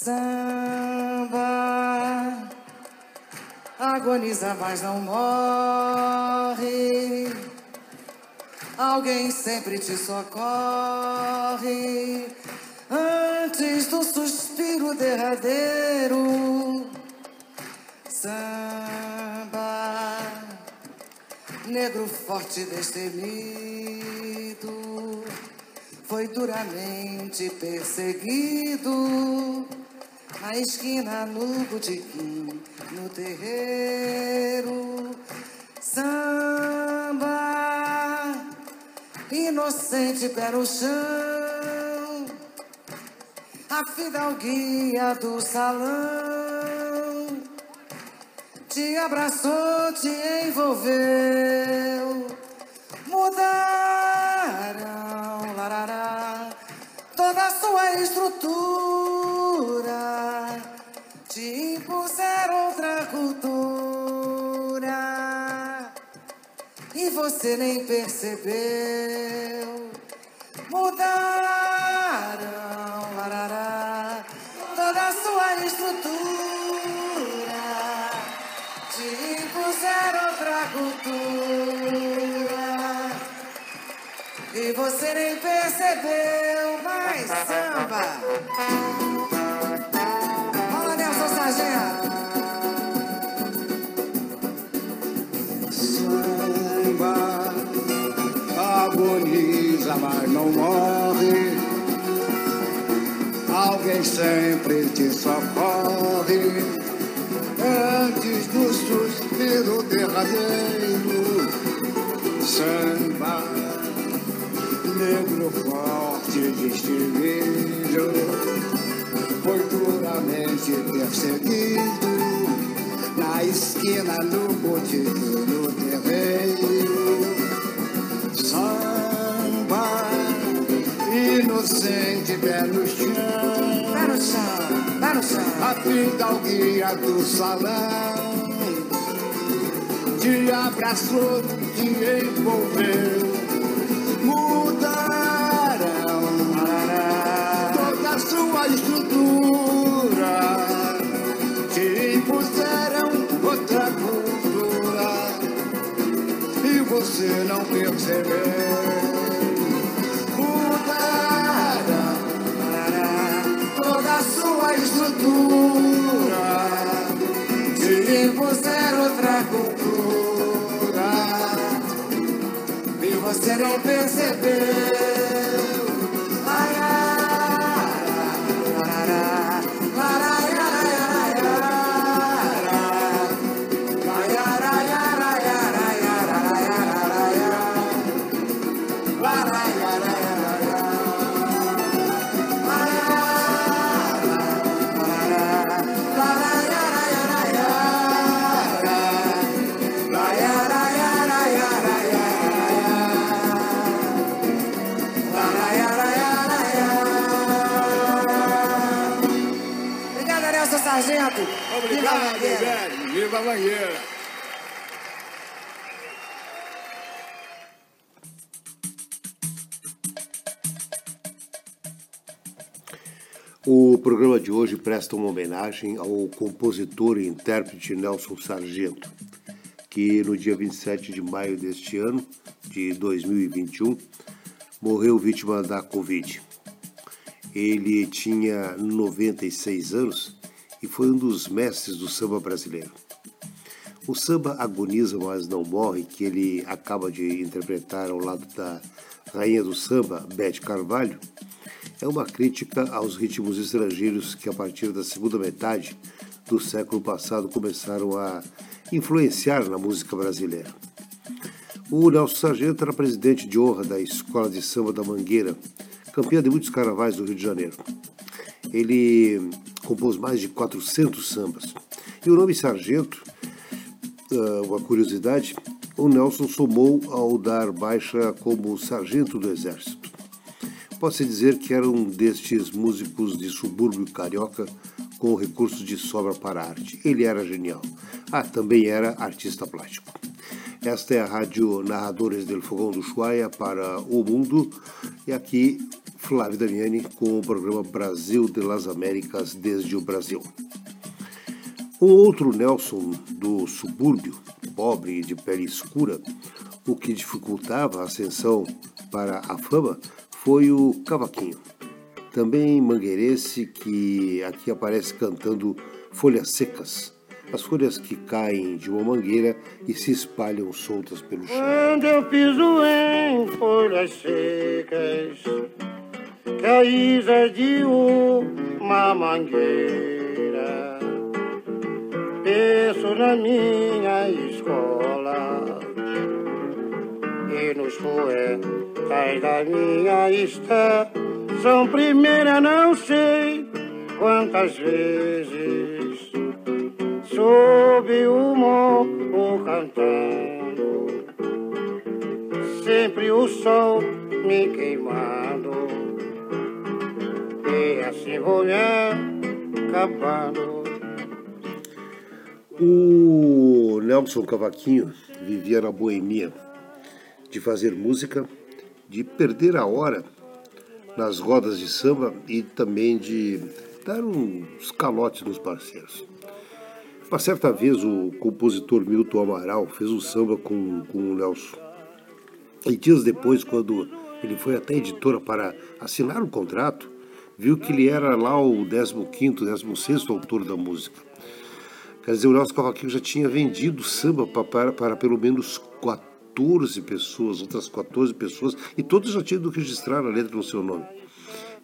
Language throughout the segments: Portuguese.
Samba agoniza, mas não morre. Alguém sempre te socorre antes do suspiro derradeiro. Samba, negro forte destemido, foi duramente perseguido na esquina no botequim, no terreiro. Samba, inocente pé no chão, a fidalguia do salão te abraçou, te envolveu. Você nem percebeu. Mudaram, larará, toda a sua estrutura, te impuseram outra cultura e você nem percebeu. Mais samba. Alguém sempre te socorre antes do suspiro derradeiro. Samba, negro forte destemido, foi duramente perseguido na esquina do botequim no terreiro. Samba, inocente, pé chão, pé no chão. a fidalguia do salão te abraçou, te envolveu. Mudaram toda a sua estrutura, te impuseram outra cultura e você não percebeu. Estrutura, te impuseram outra cultura e você não percebeu. Obrigado, velho. Viva a banheira. O programa de hoje presta uma homenagem ao compositor e intérprete Nelson Sargento, que no dia 27 de maio deste ano, de 2021, morreu vítima da Covid. Ele tinha 96 anos e foi um dos mestres do samba brasileiro. O samba Agoniza, mas não morre, que ele acaba de interpretar ao lado da rainha do samba, Beth Carvalho, é uma crítica aos ritmos estrangeiros que, a partir da segunda metade do século passado, começaram a influenciar na música brasileira. O Nelson Sargento era presidente de honra da Escola de Samba da Mangueira, campeã de muitos carnavais do Rio de Janeiro. Ele compôs mais de 400 sambas. E o nome Sargento, ah, uma curiosidade, o Nelson somou ao dar baixa como sargento do Exército. Pode-se dizer que era um destes músicos de subúrbio carioca com recursos de sobra para a arte. Ele era genial. Ah, também era artista plástico. Esta é a Rádio Narradores del Fogão do Chuaia para o Mundo. E aqui Flávio Damiani com o programa Brasil de las Américas desde o Brasil. Um outro Nelson do subúrbio, pobre e de pele escura, o que dificultava a ascensão para a fama foi o cavaquinho. Também mangueirense que aqui aparece cantando folhas secas, as folhas que caem de uma mangueira e se espalham soltas pelo chão. Quando eu piso em folhas secas, caídas de uma mangueira, penso na minha escola e nos poetas da minha estação primeira não sei quantas vezes sob o morro cantando, sempre o sol me queimando, O Nelson Cavaquinho vivia na boemia de fazer música, de perder a hora nas rodas de samba e também de dar uns calotes nos parceiros. Uma certa vez o compositor Milton Amaral fez um samba com, com o Nelson. E dias depois, quando ele foi até a editora para assinar o contrato, viu que ele era lá o 15º, 16º autor da música. Quer dizer, o Nelson Cavaquinho já tinha vendido samba para, para, para pelo menos 14 pessoas, outras 14 pessoas, e todos já tinham registrado a letra no seu nome.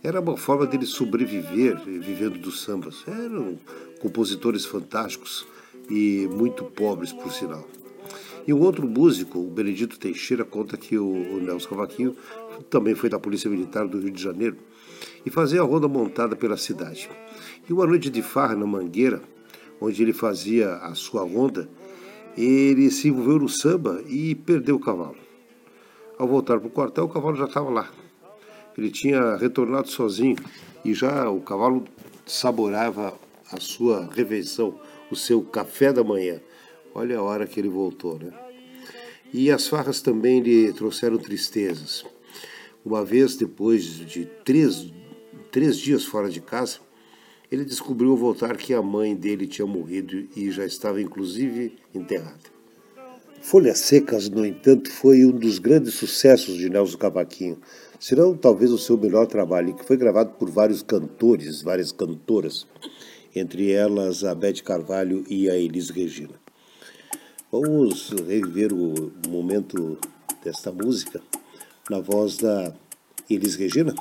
Era uma forma dele sobreviver vivendo dos sambas. Eram compositores fantásticos e muito pobres, por sinal. E um outro músico, o Benedito Teixeira, conta que o Nelson Cavaquinho também foi da Polícia Militar do Rio de Janeiro e fazia a ronda montada pela cidade. E uma noite de farra na Mangueira, onde ele fazia a sua ronda, ele se envolveu no samba e perdeu o cavalo. Ao voltar para o quartel, o cavalo já estava lá. Ele tinha retornado sozinho e já o cavalo saborava a sua refeição, o seu café da manhã. Olha a hora que ele voltou, né? E as farras também lhe trouxeram tristezas. Uma vez, depois de três, três dias fora de casa, ele descobriu ao voltar que a mãe dele tinha morrido e já estava inclusive enterrada. Folhas Secas, no entanto, foi um dos grandes sucessos de Nelson Cavaquinho, se não talvez o seu melhor trabalho, que foi gravado por vários cantores, várias cantoras, entre elas a Beth Carvalho e a Elis Regina. Vamos reviver o momento desta música na voz da Elis Regina.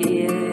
Que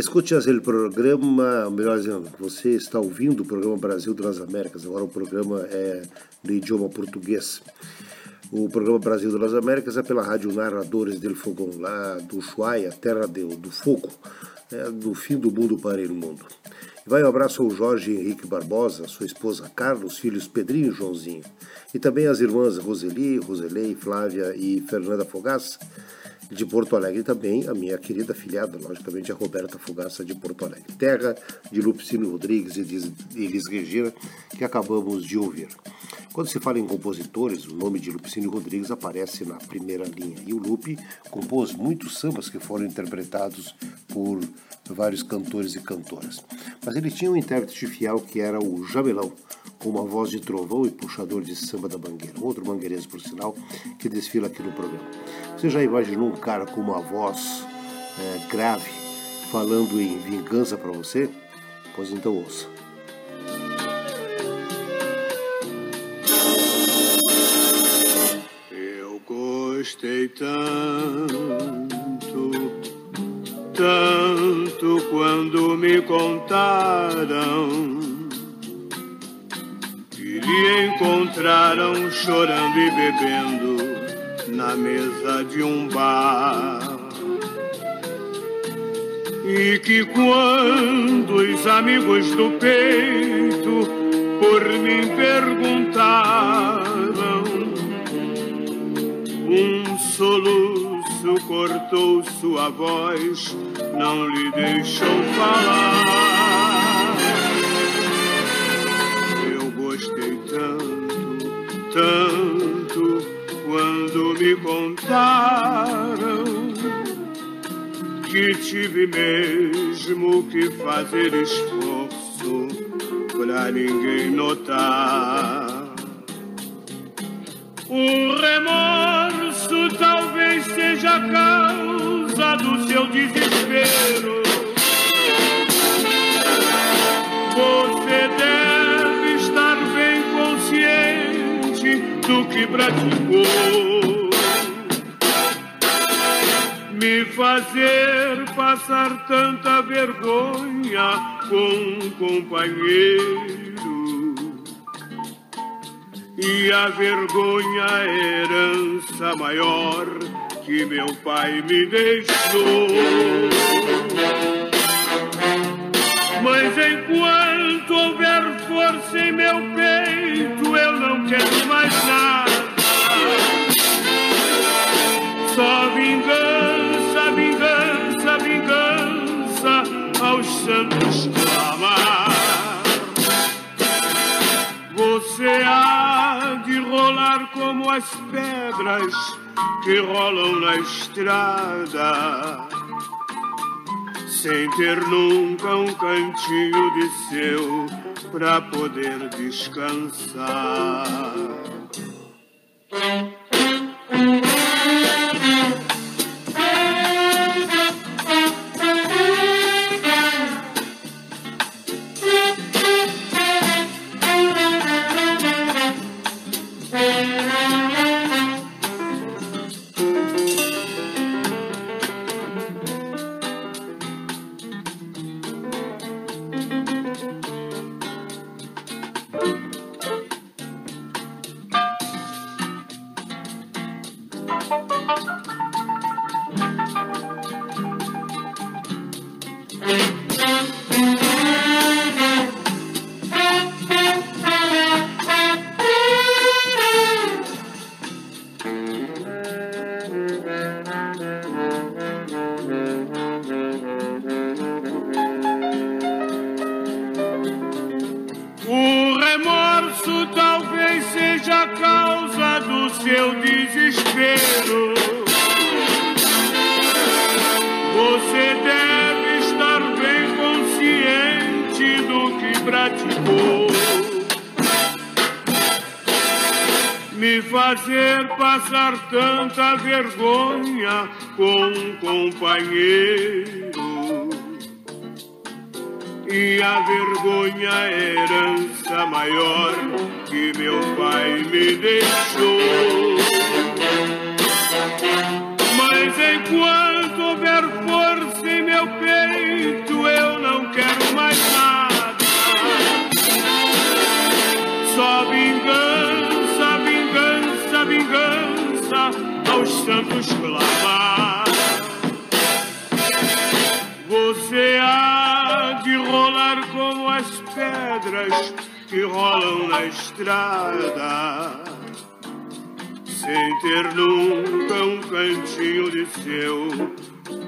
Escute o programa, melhor dizendo, você está ouvindo o programa Brasil das Américas, agora o programa é no idioma português. O programa Brasil das Américas é pela Rádio Narradores del Fogão, lá do Ushuaia, terra do, do fogo, é, do fim do mundo para o mundo. Vai um abraço ao Jorge Henrique Barbosa, sua esposa Carlos, filhos Pedrinho e Joãozinho, e também as irmãs Roseli, Roselei, Flávia e Fernanda Fogaça, de Porto Alegre também, a minha querida filhada, logicamente, a Roberta Fugaça de Porto Alegre. Terra de Lupicínio Rodrigues e de Elis Regina, que acabamos de ouvir. Quando se fala em compositores, o nome de Lupicínio Rodrigues aparece na primeira linha. E o Lupe compôs muitos sambas que foram interpretados por vários cantores e cantoras. Mas ele tinha um intérprete fiel que era o Jamelão, com uma voz de trovão e puxador de samba da mangueira. Outro mangueirense, por sinal, que desfila aqui no programa. Você já imaginou um cara com uma voz é, grave falando em vingança para você? Pois então ouça. Eu gostei tanto, tanto quando me contaram que lhe encontraram chorando e bebendo na mesa de um bar. E que quando os amigos do peito por mim perguntaram, um soluço cortou sua voz, não lhe deixou falar. Eu gostei tanto, tanto, quando me contaram que tive mesmo que fazer esforço pra ninguém notar. O remorso talvez seja a causa do seu desespero. Você deve estar bem consciente do que praticou. Me fazer passar tanta vergonha com um companheiro. E a vergonha é a herança maior que meu pai me deixou. Mas enquanto houver força em meu peito, eu não quero mais nada. Só vingança, vingança, vingança aos santos clamar. Você há como as pedras que rolam na estrada, sem ter nunca um cantinho de seu pra poder descansar. Passar tanta vergonha com um companheiro. E a vergonha é a herança maior que meu pai me deixou. Estrada, sem ter nunca um cantinho de seu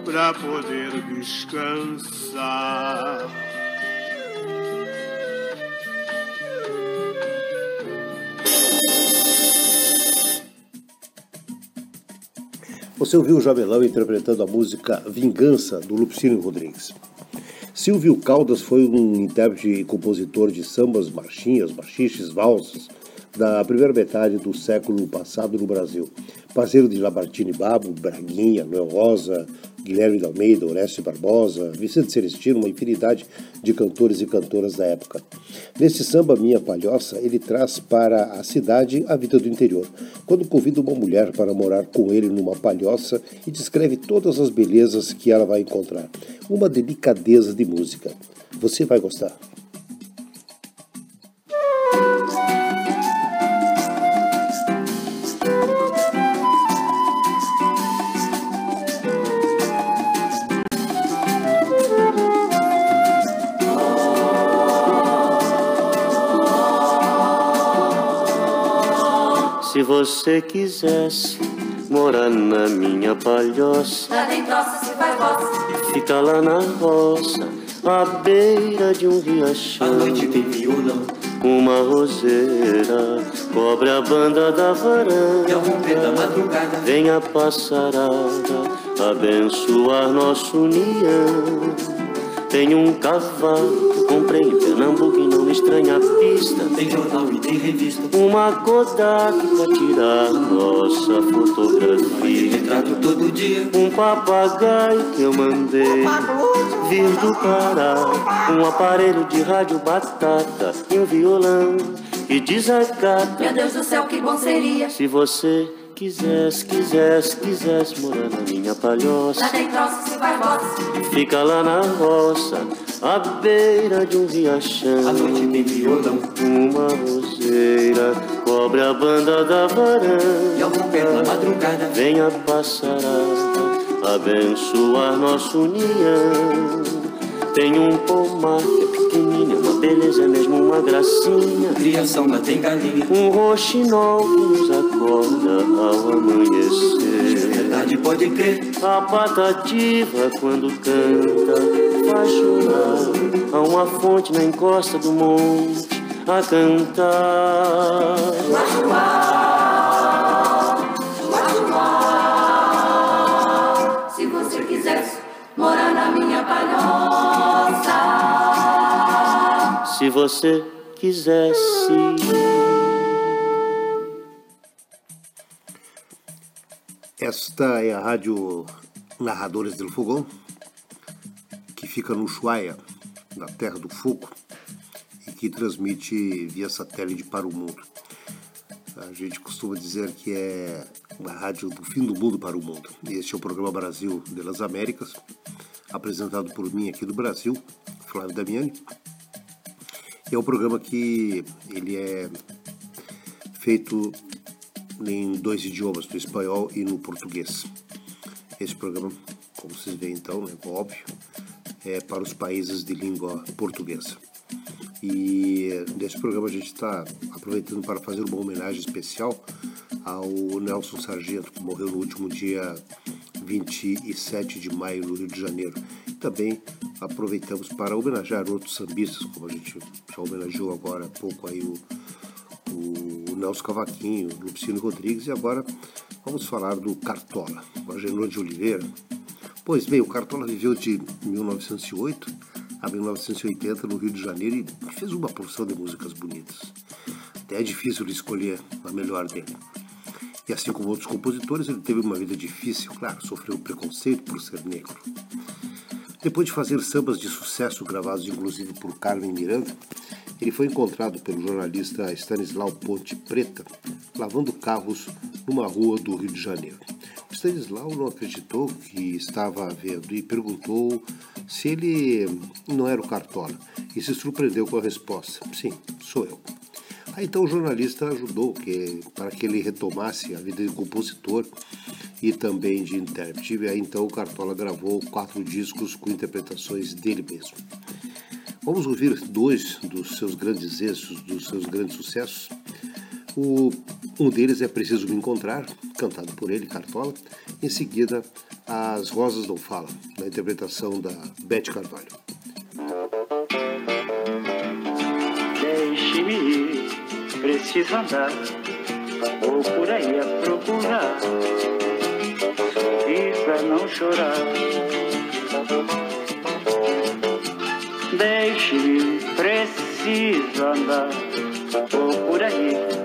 pra poder descansar. Você ouviu o Jamelão interpretando a música Vingança, do Lupicínio Rodrigues. Silvio Caldas foi um intérprete e compositor de sambas, marchinhas, machiches, valsas da primeira metade do século passado no Brasil. Parceiro de Lamartine Babo, Braguinha, Noel Rosa, Guilherme de Almeida, Orestes Barbosa, Vicente Celestino, uma infinidade de cantores e cantoras da época. Nesse samba Minha Palhoça, ele traz para a cidade a vida do interior, quando convida uma mulher para morar com ele numa palhoça e descreve todas as belezas que ela vai encontrar. Uma delicadeza de música. Você vai gostar. Se você quisesse morar na minha palhoça, Lá tem troça, se vai roça. fica lá na roça, à beira de um riachão. À noite tem violão Uma roseira cobre a banda da E ao romper da varanda. madrugada Vem a passarada abençoar nossa união. Tenho um cavalo, comprei em Pernambuco e não me estranha a pista. Tem jornal e tem revista Uma Kodak pra tirar nossa fotografia. retrato todo dia Um papagaio que eu mandei vir do Pará. Um aparelho de rádio batata e um violão que desacata. Meu Deus do céu, que bom seria. Se você quisesse, quisesse, quisesse morar na minha Lá palhoça, tem troça, se vai roça. fica lá na roça, à beira de um riachão. À noite tem violão Uma roseira cobre a banda da E ao romper da varanda. madrugada Vem a passarada abençoar nossa união. Tem um pomar que é pequenino, é uma beleza, é mesmo uma gracinha. Criação lá tem galinha Um roxinol que nos acorda ao amanhecer. Verdade pode crer A patativa quando canta Há uma fonte na encosta do monte a cantar. Se você quisesse morar na minha palhoça. Se você quisesse. Esta é a rádio Narradores del Fogão, que fica no Ushuaia, na Terra do Fogo, e que transmite via satélite para o mundo. A gente costuma dizer que é uma rádio do fim do mundo para o mundo. Este é o programa Brasil das Américas, apresentado por mim aqui do Brasil, Flávio Damiani. É um programa que ele é feito em dois idiomas, no espanhol e no português. Esse programa, como vocês veem então, é óbvio, é para os países de língua portuguesa. E nesse programa a gente está aproveitando para fazer uma homenagem especial ao Nelson Sargento, que morreu no último dia 27 de maio no Rio de Janeiro. E também aproveitamos para homenagear outros sambistas, como a gente já homenageou agora há pouco aí o, o Nelson Cavaquinho, o Lupicino Rodrigues, e agora vamos falar do Cartola, o Agenor de Oliveira. Pois bem, o Cartola viveu de 1908 a 1980 no Rio de Janeiro e fez uma porção de músicas bonitas. Até é difícil escolher a melhor dele. E assim como outros compositores, ele teve uma vida difícil, claro, sofreu preconceito por ser negro. Depois de fazer sambas de sucesso gravados inclusive por Carmen Miranda, ele foi encontrado pelo jornalista Stanislau Ponte Preta lavando carros numa rua do Rio de Janeiro. Stanislau não acreditou que estava vendo e perguntou se ele não era o Cartola e se surpreendeu com a resposta: Sim, sou eu. Aí então o jornalista ajudou que, para que ele retomasse a vida de compositor e também de intérprete. E aí então o Cartola gravou quatro discos com interpretações dele mesmo. Vamos ouvir dois dos seus grandes êxitos, dos seus grandes sucessos. O, um deles é Preciso Me Encontrar, cantado por ele, Cartola. Em seguida, As Rosas Não Falam, na interpretação da Beth Carvalho. Deixe-me ir, preciso andar, vou por aí a procurar, sorrir pra não chorar. Deixe-me, preciso andar, vou por aí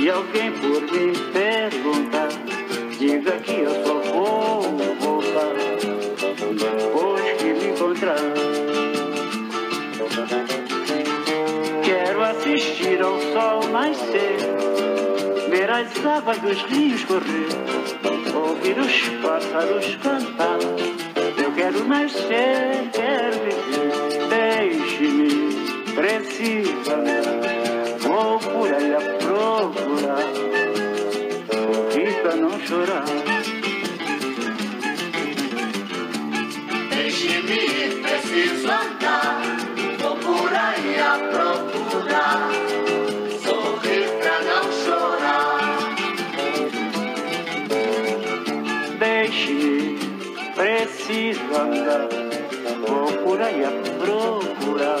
Se alguém por me perguntar, diga que eu só vou voltar depois que me encontrar. Quero assistir ao sol nascer, ver as águas dos rios correr, ouvir os pássaros cantar. Eu quero nascer, quero viver, deixe-me, preciso andar, pra não chorar. Deixe-me ir, preciso andar. Vou por aí a procurar. Sorrir pra não chorar. Deixe-me, preciso andar. Vou por aí a procurar,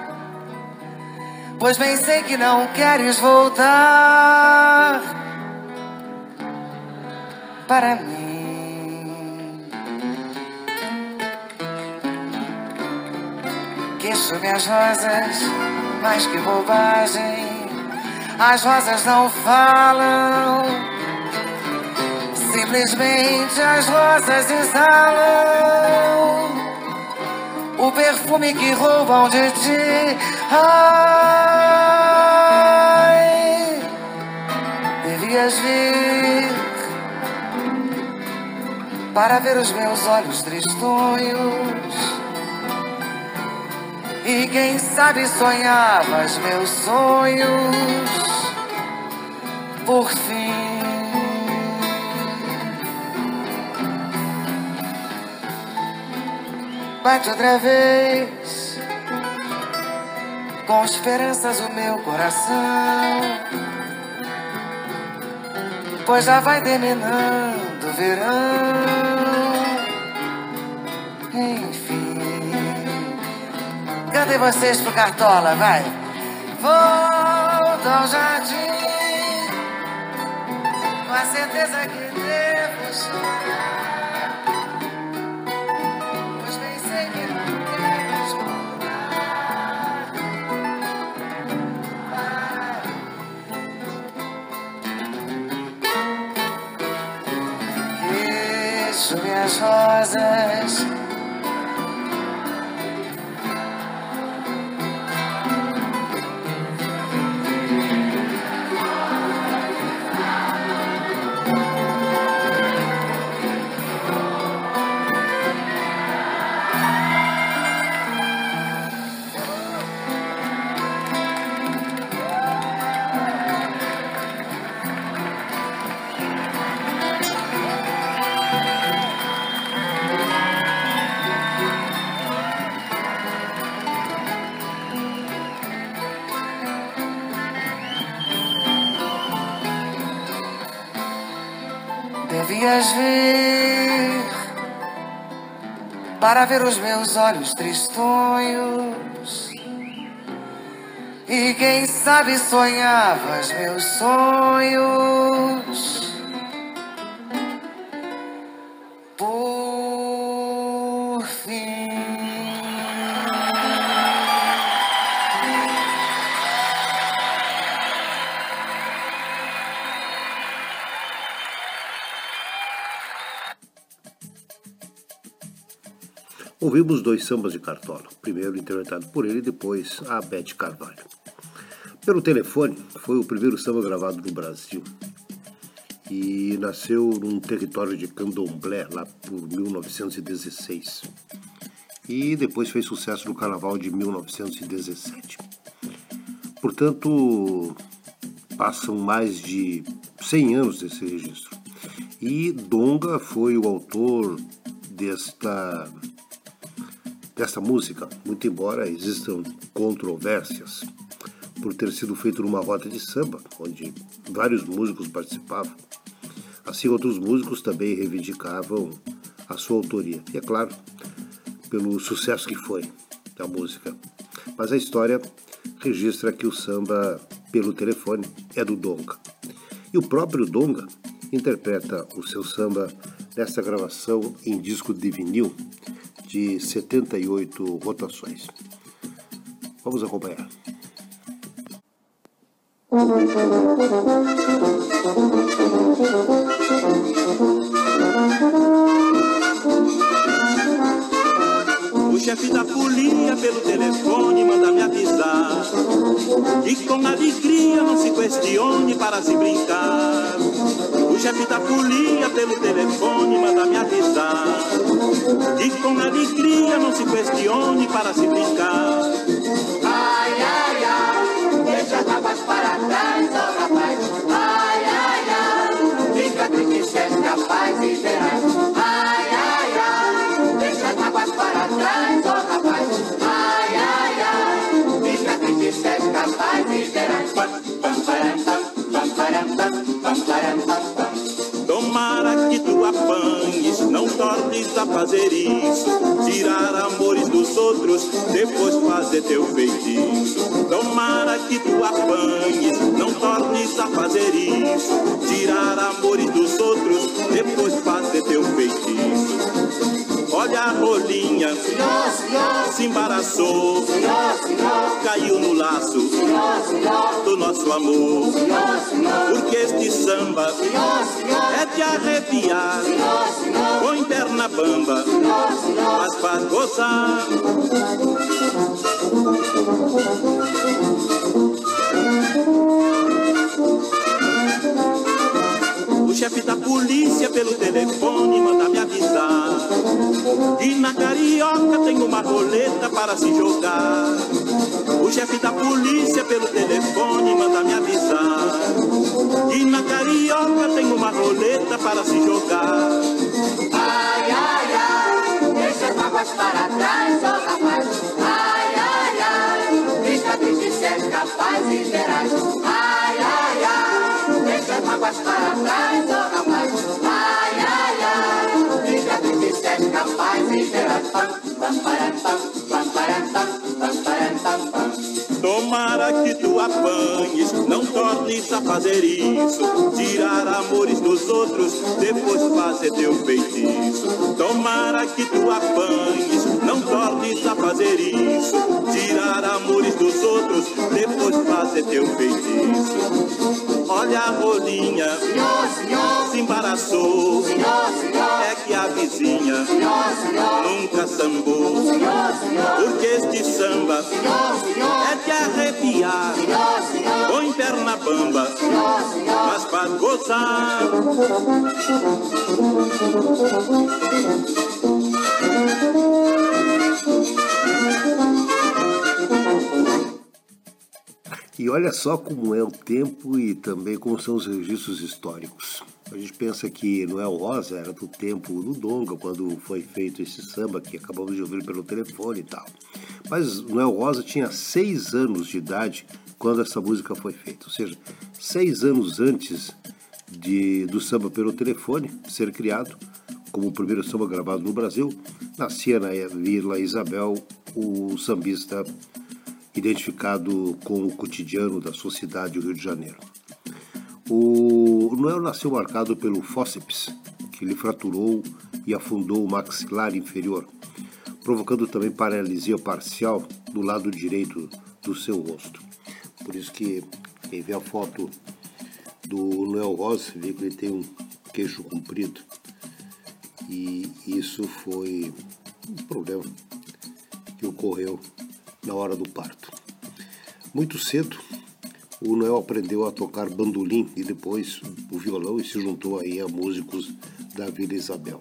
Pois bem sei que não queres voltar para mim. Queixo minhas rosas, mais que bobagem. As rosas não falam, simplesmente as rosas exalam o perfume que roubam de ti. Ai, devias vir para ver os meus olhos tristonhos. E quem sabe sonhavas meus sonhos. por fim. Bate outra vez, com esperanças o meu coração. Pois já vai terminando o verão. Enfim, cadê vocês pro Cartola? Vai, volta ao jardim com a certeza que devo chorar. Queixo minhas rosas. Para ver os meus olhos tristonhos. E quem sabe sonhavas meus sonhos. Ouvimos dois sambas de Cartola, primeiro interpretado por ele e depois a Beth Carvalho. Pelo telefone, foi o primeiro samba gravado no Brasil e nasceu num território de candomblé lá por 1916 e depois fez sucesso no Carnaval de 1917. Portanto, passam mais de 100 anos desse registro. E Donga foi o autor desta desta música, muito embora existam controvérsias por ter sido feito numa rota de samba, onde vários músicos participavam. Assim, outros músicos também reivindicavam a sua autoria. E é claro, pelo sucesso que foi da música. Mas a história registra que o samba pelo telefone é do Donga. E o próprio Donga interpreta o seu samba nesta gravação em disco de vinil de 78 rotações. Vamos acompanhar. O chefe da folia pelo telefone manda me avisar E com alegria não se questione para se brincar chefe da folia pelo telefone manda me avisar. E com alegria não se questione para se brincar fazer isso. Tirar amores dos outros, depois fazer teu feitiço. Tomara que tu apanhes, não tornes a fazer isso. Tirar amores dos outros, depois fazer teu feitiço. Olha a rolinha, se embaraçou, caiu no laço do nosso amor. Porque este samba é de arrepiar, põe perna bamba, mas faz gozar. O chefe da polícia pelo telefone na carioca tem uma roleta para se jogar. O chefe da polícia pelo telefone manda me avisar E na carioca tem uma roleta para se jogar. Ai, ai, ai, deixa as mágoas para trás, oh rapaz. Ai, ai, ai, fica triste se és capaz de gerais. Ai, ai, ai, deixa as mágoas para trás, oh Tomara que tu apanhes, não tornes a fazer isso. Tirar amores dos outros, depois fazer teu feitiço. Tomara que tu apanhes, não tornes a fazer isso. Tirar amores dos outros, depois fazer teu feitiço. Olha a rolinha, Senhor, senhor, se embaraçou. senhor, senhor, É que a vizinha senhor, senhor, nunca sambou. senhor, senhor, Porque este samba senhor, senhor, é de arrepiar. senhor, senhor, Põe perna bamba, senhor, senhor. mas faz gozar. E olha só como é o tempo e também como são os registros históricos. A gente pensa que Noel Rosa era do tempo do Donga, quando foi feito esse samba que acabamos de ouvir pelo telefone e tal. Mas Noel Rosa tinha seis anos de idade quando essa música foi feita, ou seja, seis anos antes de, do samba pelo telefone ser criado, como o primeiro samba gravado no Brasil, nascia na Vila Isabel o sambista identificado com o cotidiano da sua cidade, o Rio de Janeiro. O Noel nasceu marcado pelo fóceps, que lhe fraturou e afundou o maxilar inferior, provocando também paralisia parcial do lado direito do seu rosto. Por isso que quem vê a foto do Noel Rosa vê que ele tem um queixo comprido. E isso foi um problema que ocorreu na hora do parto. Muito cedo, o Noel aprendeu a tocar bandolim e depois o violão e se juntou aí a músicos da Vila Isabel.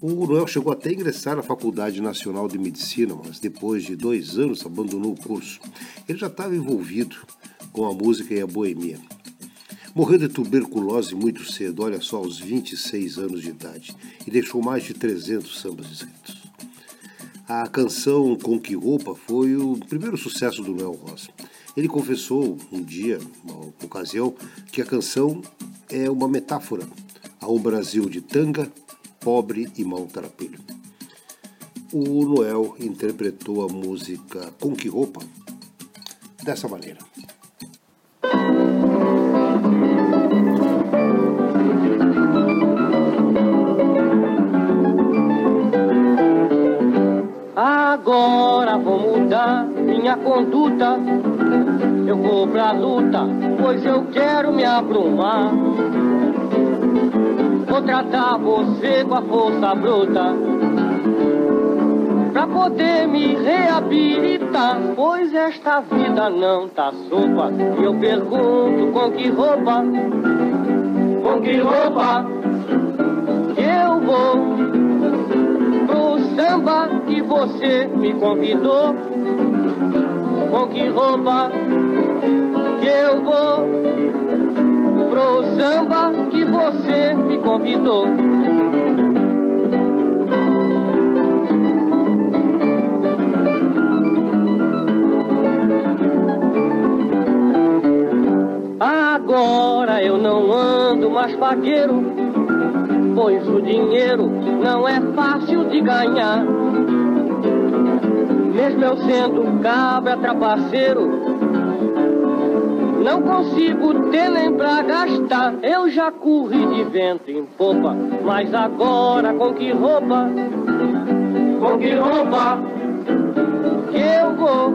O Noel chegou até a ingressar na Faculdade Nacional de Medicina, mas depois de dois anos abandonou o curso. Ele já estava envolvido com a música e a boemia. Morreu de tuberculose muito cedo, olha só, aos 26 anos de idade, e deixou mais de 300 sambas escritos. A canção Com Que Roupa foi o primeiro sucesso do Noel Rosa. Ele confessou um dia, uma ocasião, que a canção é uma metáfora a um Brasil de tanga, pobre e maltrapilho. O Noel interpretou a música Com Que Roupa dessa maneira. Agora vou mudar minha conduta. Eu vou pra luta, pois eu quero me abrumar. Vou tratar você com a força bruta. Pra poder me reabilitar, pois esta vida não tá sopa. E eu pergunto com que roupa, com que roupa eu vou samba que você me convidou. Com que roupa que eu vou pro samba que você me convidou? Agora eu não ando mais pagueiro pois o dinheiro não é fácil de ganhar. Mesmo eu sendo cabra trapaceiro, não consigo ter nem pra gastar. Eu já corri de vento em popa, mas agora com que roupa? Com que roupa que eu vou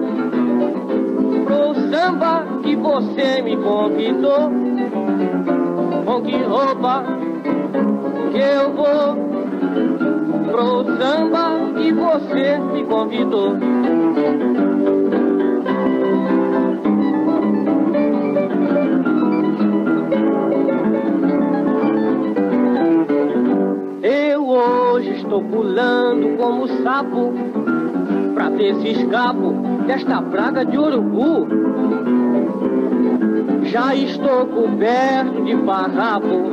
pro samba que você me convidou? Com que roupa que eu vou pro samba que você me convidou. Eu hoje estou pulando como sapo pra ver se escapo desta praga de urubu. já estou coberto de farrapo.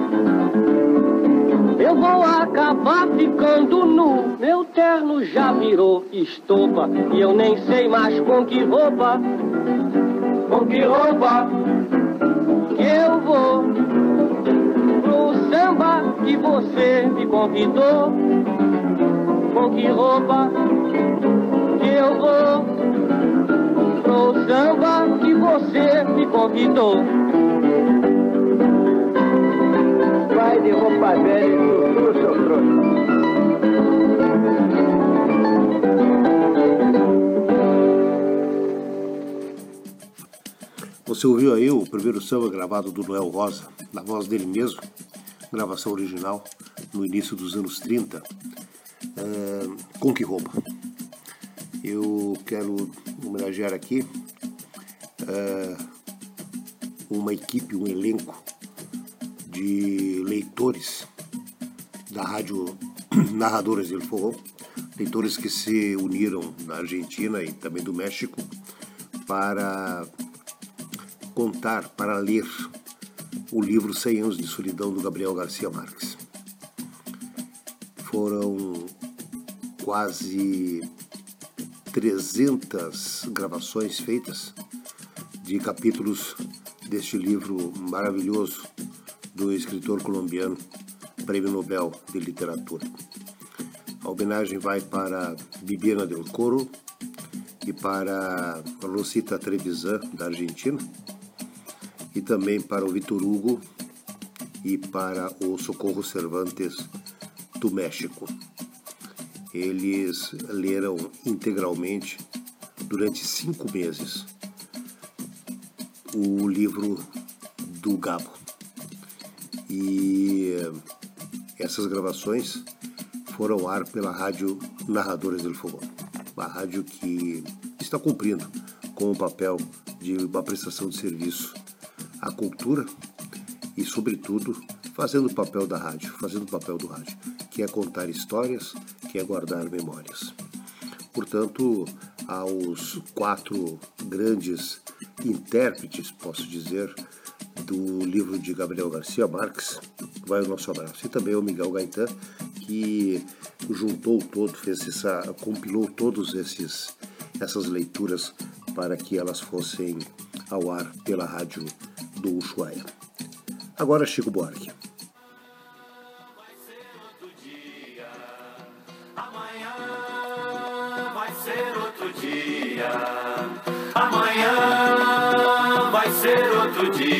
Eu vou acabar ficando nu. Meu terno já virou estopa e eu nem sei mais com que roupa. Com que roupa que eu vou pro samba que você me convidou. Com que roupa que eu vou pro samba que você me convidou. De roupa velha e seu trouxa. Você ouviu aí o primeiro samba gravado do Noel Rosa, na voz dele mesmo, gravação original, no início dos anos 30, é, com que roupa? Eu quero homenagear aqui é, uma equipe, um elenco de leitores da rádio Narradores del Forró, leitores que se uniram na Argentina e também do México para contar, para ler o livro 100 anos de solidão do Gabriel Garcia Marques. Foram quase 300 gravações feitas de capítulos deste livro maravilhoso do escritor colombiano, Prêmio Nobel de Literatura. A homenagem vai para Bibiana del Coro e para Rosita Trevisan, da Argentina, e também para o Vitor Hugo e para o Socorro Cervantes, do México. Eles leram integralmente, durante cinco meses, o livro do Gabo. E essas gravações foram ao ar pela rádio Narradores do Fogão, uma rádio que está cumprindo com o papel de uma prestação de serviço à cultura e, sobretudo, fazendo o papel da rádio, fazendo o papel do rádio, que é contar histórias, que é guardar memórias. Portanto, aos quatro grandes intérpretes, posso dizer, do livro de Gabriel Garcia Marques, vai o nosso abraço. E também ao Miguel Gaetan, que juntou todo, fez essa, compilou todos esses essas leituras para que elas fossem ao ar pela rádio do Ushuaia. Agora Chico Buarque.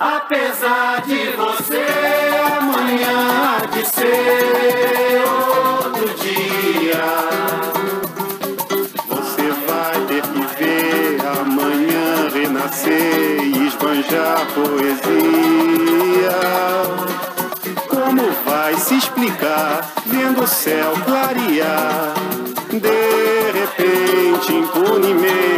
Apesar de você, amanhã de ser outro dia. Você vai ter que ver amanhã renascer e esbanjar poesia. Como vai se explicar vendo o céu clarear? De repente, impunemente,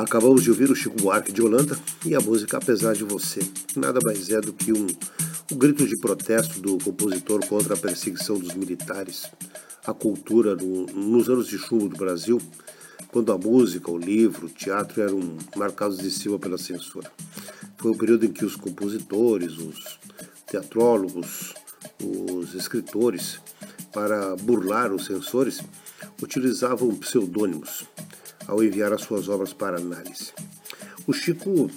Acabamos de ouvir o Chico Buarque de Holanda e a música Apesar de Você. Nada mais é do que um, um grito de protesto do compositor contra a perseguição dos militares, a cultura no, nos anos de chumbo do Brasil, quando a música, o livro, o teatro eram marcados de cima pela censura. Foi o período em que os compositores, os teatrólogos, os escritores, para burlar os censores, utilizavam pseudônimos ao enviar as suas obras para análise. O Chico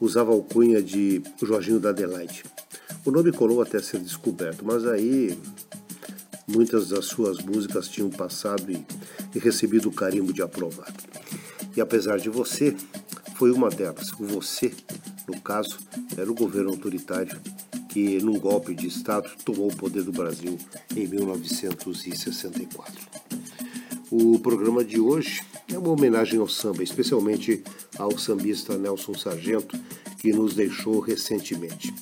usava a alcunha de Jorginho da Adelaide. O nome colou até ser descoberto, mas aí muitas das suas músicas tinham passado e, e recebido o carimbo de aprovado. E apesar de você, foi uma delas. Você, no caso, era o governo autoritário que, num golpe de Estado, tomou o poder do Brasil em 1964. O programa de hoje é uma homenagem ao samba, especialmente ao sambista Nelson Sargento, que nos deixou recentemente.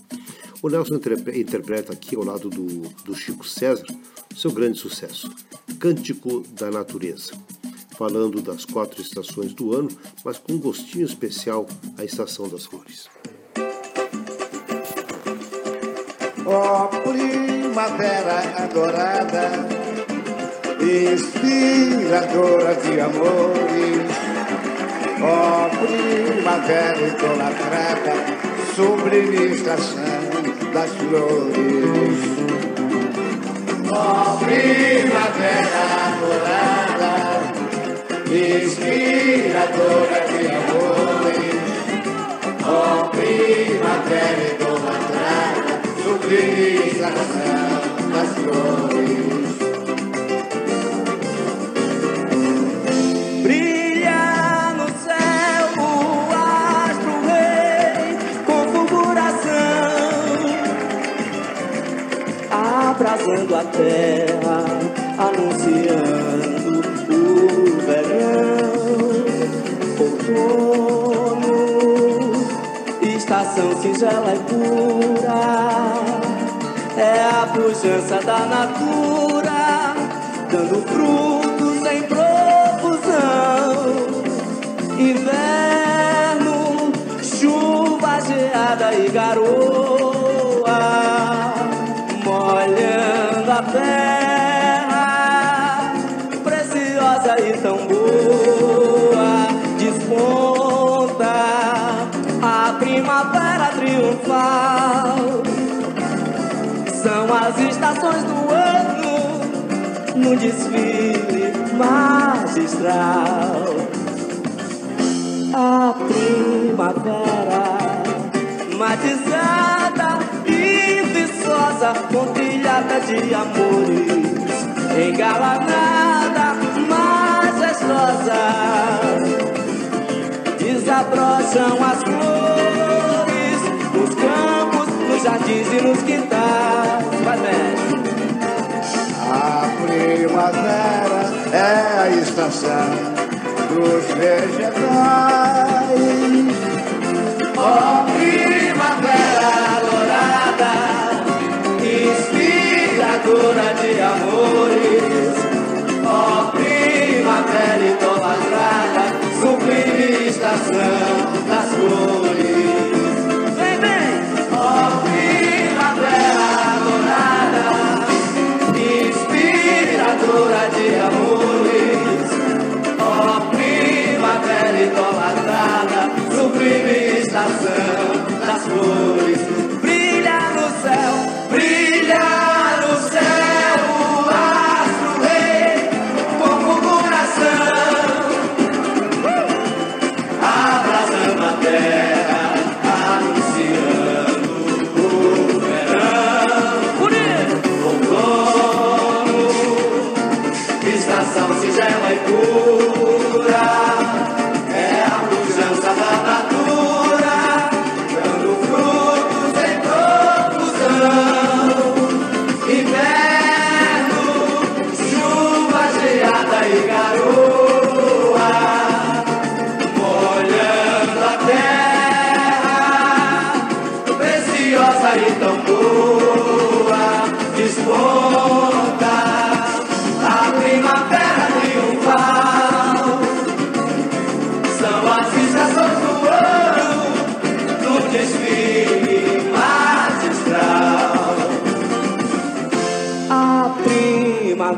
O Nelson interpreta aqui, ao lado do, do Chico César, seu grande sucesso, Cântico da Natureza, falando das quatro estações do ano, mas com um gostinho especial à Estação das Flores. Ó oh, primavera adorada, inspiradora de amores. Ó oh, primavera idolatrada, sublime estação das flores. Ó oh, primavera adorada, inspiradora de amores. Ó oh, primavera idolatrada, sublime estação das flores. Abrasando a terra, anunciando o verão, outono, estação singela e pura, é a pujança da natura, dando frutos as estações do ano num desfile magistral. A primavera matizada viçosa, pontilhada de amores, engalanada, majestosa. Desabrocham as flores nos campos, nos jardins e nos quintais. A primavera é a estação dos vegetais. Ó primavera dourada, inspiradora de amores. Ó primavera idolatrada, sublime estação das flores. Inspiradora de amores. Ó primavera idolatrada, sublime estação das flores.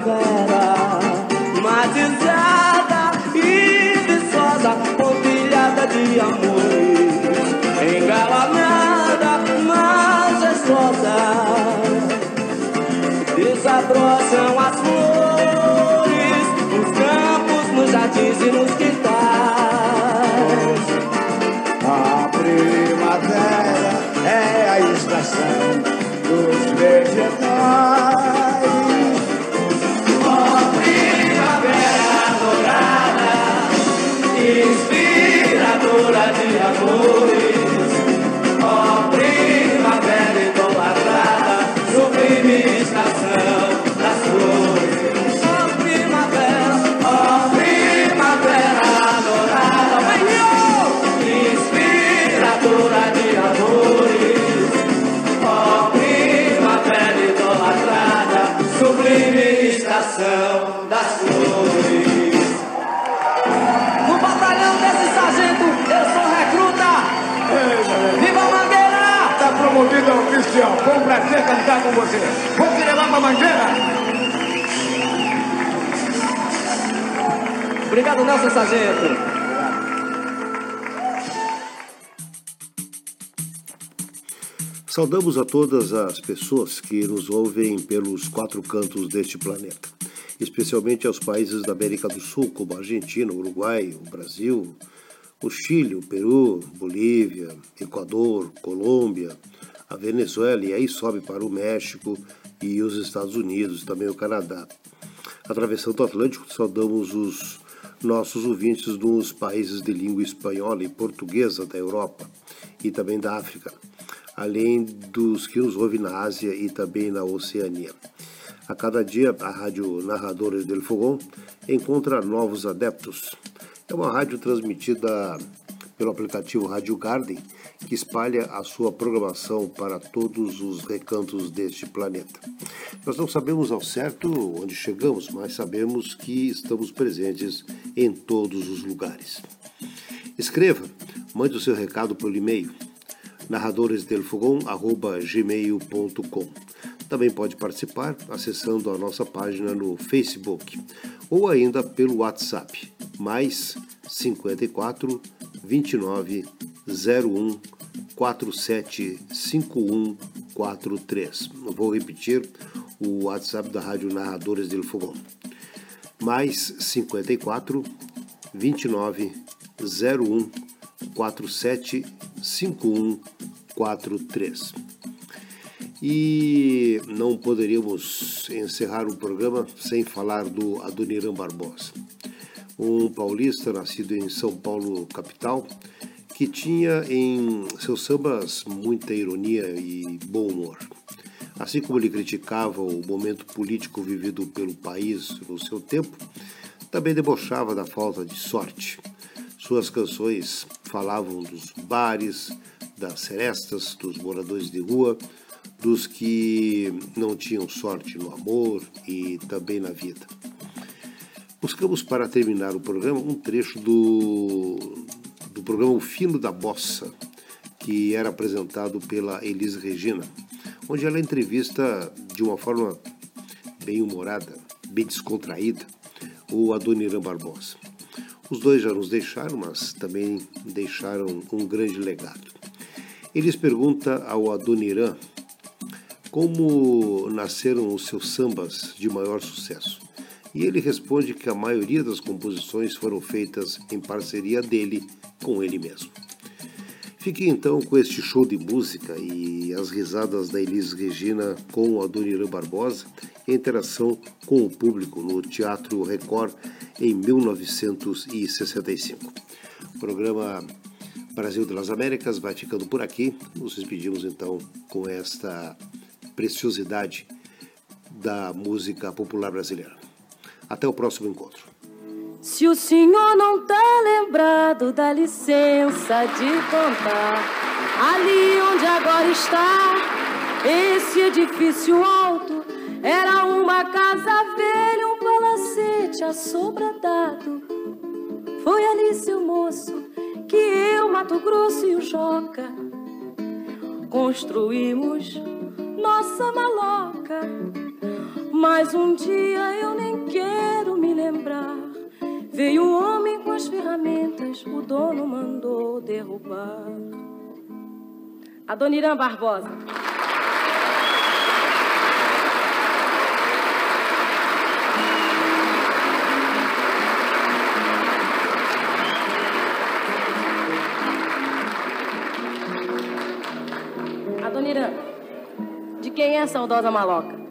Primavera oficial. Foi um prazer cantar com você. Vou te levar pra mangueira. Obrigado, Nelson Sargento. Saudamos a todas as pessoas que nos ouvem pelos quatro cantos deste planeta, especialmente aos países da América do Sul, como a Argentina, o Uruguai, o Brasil, o Chile, o Peru, Bolívia, Equador, Colômbia, a Venezuela e aí sobe para o México e os Estados Unidos, também o Canadá. Atravessando o Atlântico, saudamos os nossos ouvintes dos países de língua espanhola e portuguesa da Europa e também da África, além dos que nos ouvem na Ásia e também na Oceania. A cada dia, a Rádio Narradores del Fogão encontra novos adeptos. É uma rádio transmitida pelo aplicativo Rádio Garden, que espalha a sua programação para todos os recantos deste planeta. Nós não sabemos ao certo onde chegamos, mas sabemos que estamos presentes em todos os lugares. Escreva, mande o seu recado pelo e-mail narradoresdelfogão.gmail.com Também pode participar acessando a nossa página no Facebook ou ainda pelo WhatsApp, mais 54 29 01 4751 43. Vou repetir o WhatsApp da Rádio Narradores del Fogão. Mais 54 29 01 4751 43. E não poderíamos encerrar o programa sem falar do Adoniran Barbosa, um paulista nascido em São Paulo, capital, que tinha em seus sambas muita ironia e bom humor. Assim como ele criticava o momento político vivido pelo país no seu tempo, também debochava da falta de sorte. Suas canções falavam dos bares, das serestas, dos moradores de rua, dos que não tinham sorte no amor e também na vida. Buscamos para terminar o programa um trecho do, do programa O Fino da Bossa, que era apresentado pela Elis Regina, onde ela entrevista de uma forma bem humorada, bem descontraída, o Adoniran Barbosa. Os dois já nos deixaram, mas também deixaram um grande legado. Eles pergunta ao Adoniran como nasceram os seus sambas de maior sucesso. E ele responde que a maioria das composições foram feitas em parceria dele com ele mesmo. Fique então com este show de música e as risadas da Elis Regina com a Adoniran Barbosa e a interação com o público no Teatro Record em 1965. O programa Brasil das Américas vai ficando por aqui. Nos despedimos então com esta preciosidade da música popular brasileira. Até o próximo encontro. Se o senhor não tá lembrado, dá licença de contar. Ali onde agora está esse edifício alto, era uma casa velha, um palacete assobradado. Foi ali, seu moço, que eu, Mato Grosso e o Joca construímos nossa maloca. Mas um dia eu nem quero me lembrar. Veio um homem com as ferramentas, o dono mandou derrubar. Adoniran Barbosa. Adoniran, de quem é a saudosa maloca?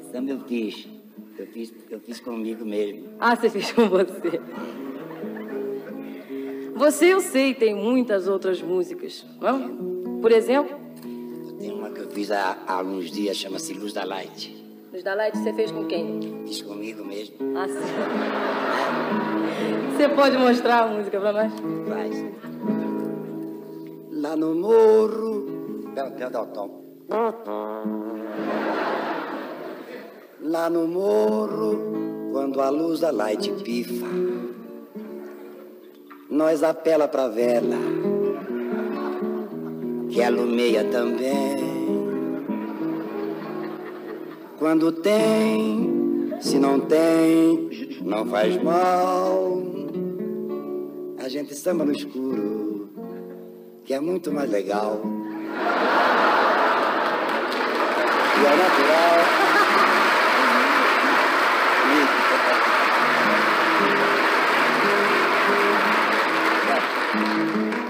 É, samba eu fiz. Eu fiz, eu fiz comigo mesmo. Ah, você fez com você. Você, eu sei, tem muitas outras músicas, não? Por exemplo, Tem uma que eu fiz há, há alguns dias, chama-se Luz da Light. Luz da Light, você fez com quem? Fiz comigo mesmo. Ah, sim. Você pode mostrar a música pra nós? Faz. Lá no morro. Pera, pera, dá o tom. Lá no morro, quando a luz da light pifa, nós apela pra vela, que alumeia também. Quando tem, se não tem, não faz mal. A gente samba no escuro, que é muito mais legal. E é natural.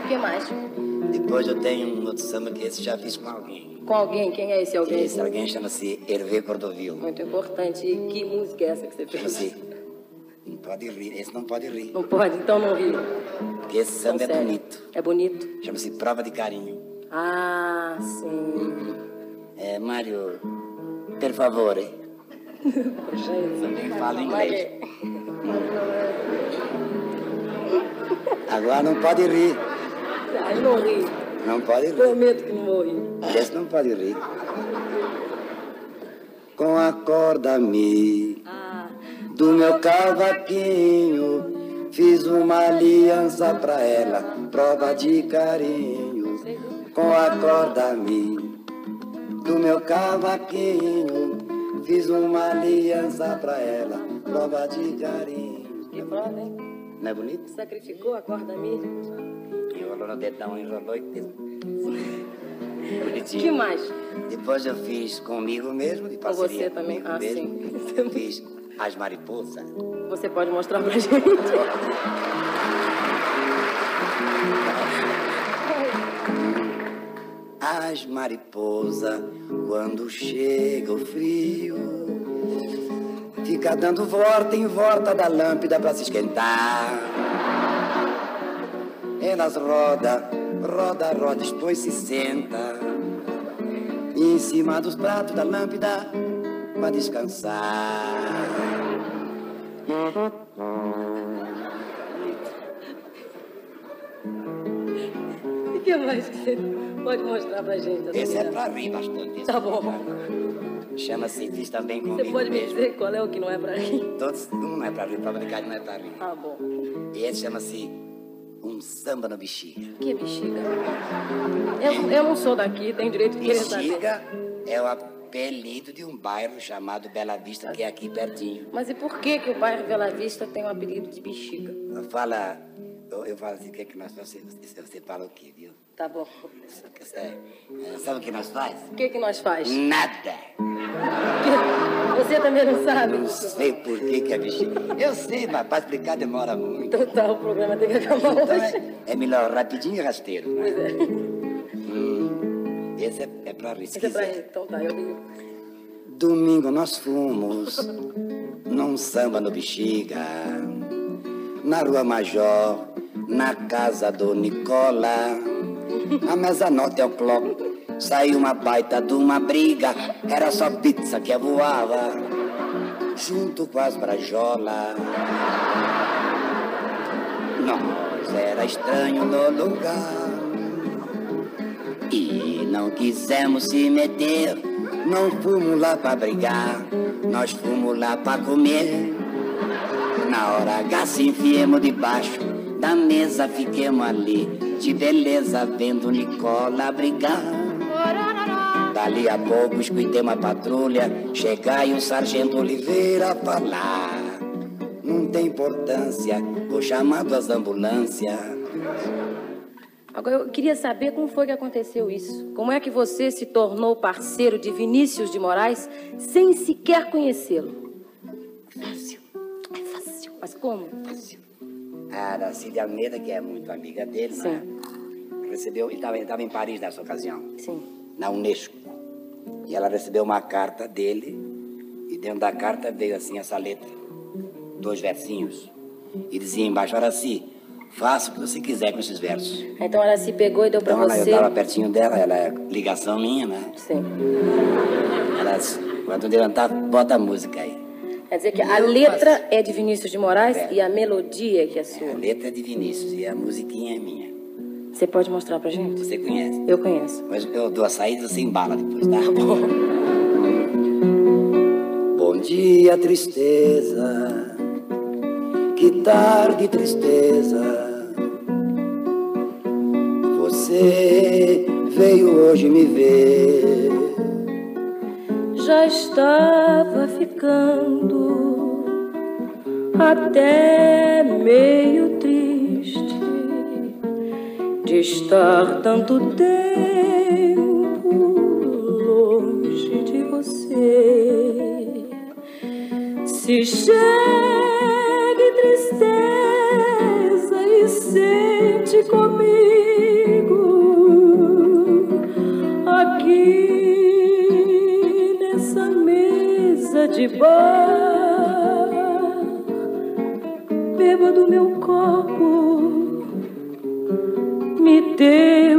O que mais? Depois eu tenho um outro samba que esse já fiz com alguém. Com alguém? Quem é esse alguém? Esse alguém chama-se Hervé Cordovil. Muito importante. E que música é essa que você fez? Chama-se. Não pode rir, esse não pode rir. Não pode, então não ri. Porque esse samba é sério. bonito. É bonito? Chama-se Prova de Carinho. Ah, sim. É, Mário, per favore. Também fala inglês. Agora não pode rir. Ah, não ri. Não pode rir. Prometo que não vou rir. Esse não pode rir. Com a corda mi do meu cavaquinho, fiz uma aliança pra ela, prova de carinho. Com a corda mi do meu cavaquinho, fiz uma aliança pra ela, prova de carinho. Que prova, hein? Não é bonito? Sacrificou a corda minha. Enrolou no dedão, enrolou e fez. Bonitinho. que mais? Depois eu fiz comigo mesmo, de Com parceria você também? Ah, mesmo. sim. Eu fiz As Mariposas. Você pode mostrar pra gente? As mariposas, quando chega o frio, fica dando volta em volta da lâmpada pra se esquentar. Elas roda, roda, roda, depois se senta em cima dos pratos da lâmpada para descansar. O que mais que você pode mostrar pra gente? Esse é pra rir bastante. Tá bom. Chama-se Fiz Também Você Comigo pode me mesmo. dizer qual é o que não é pra rir? Todos, um não é pra rir, prova de cá não é pra rir. Tá bom. E esse chama-se Um Samba no Bexiga. Que bexiga? Eu, eu não sou daqui, tenho direito de querer saber. Bexiga é o apelido de um bairro chamado Bela Vista, que é aqui pertinho. Mas e por que, que o bairro Bela Vista tem o apelido de bexiga? Fala, eu, eu falo assim, o que é que nós fazemos? Você, você fala o quê, viu? Tá bom. É, é, sabe o que nós faz? O que, que nós faz? Nada. Você também não sabe? Não sei por que, que é bexiga. Eu sei, mas para explicar demora muito. Então tá, o programa tem que acabar Então hoje. é, é melhor rapidinho e rasteiro. né? Pois é. Hum, esse é, é pra rir. se Esse é rir. Então tá, eu digo. Domingo nós fomos num samba no Bexiga, na Rua Major, na casa do Nicola. A mesa nota é o clock, saiu uma baita de uma briga, era só pizza que voava, junto com as brajolas. Nós era estranho no lugar e não quisemos se meter. Não fomos lá pra brigar, nós fomos lá pra comer. Na hora H se enfiemos debaixo da mesa, fiquemos ali, de beleza, vendo Nicola brigar. Dali a pouco escutemos a patrulha chegar e o sargento Oliveira falar. Não tem importância, vou chamar duas ambulâncias. Agora, eu queria saber como foi que aconteceu isso. Como é que você se tornou parceiro de Vinícius de Moraes sem sequer conhecê-lo? Fácil. Mas como? A Aracide Almeida, que é muito amiga dele, né? recebeu, ele estava em Paris nessa ocasião, Sim. na Unesco. E ela recebeu uma carta dele, e dentro da carta veio assim essa letra, dois versinhos. E dizia embaixo, Araci, faça o que você quiser com esses versos. Então ela se pegou e deu pra Então ela, eu você. estava pertinho dela, ela é ligação minha, né? Sim. Ela disse, quando levantar, bota a música aí. Quer dizer que a letra é de Vinícius de Moraes e a melodia que é A sua. letra é de Vinícius e a musiquinha é minha. Você pode mostrar pra gente? Você conhece? Eu conheço. Mas eu dou a saída sem bala depois, tá? Bom dia, tristeza. Que tarde, tristeza. Você veio hoje me ver. Já estava ficando até meio triste de estar tanto tempo longe de você. Se chegue de bar, beba do meu copo, me dê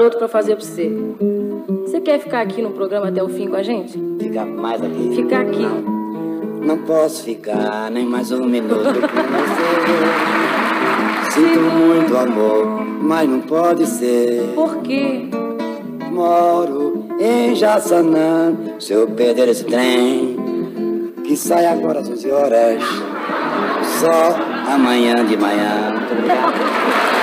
maroto pra fazer pra você. Você quer ficar aqui no programa até o fim com a gente? Ficar mais aqui? Ficar aqui. Não posso ficar nem mais um minuto com você. Sinto muito amor, mas não pode ser. Por quê? Moro em Jaçanã. Se eu perder esse trem, que sai agora às 11 horas, só amanhã de manhã. Muito obrigado.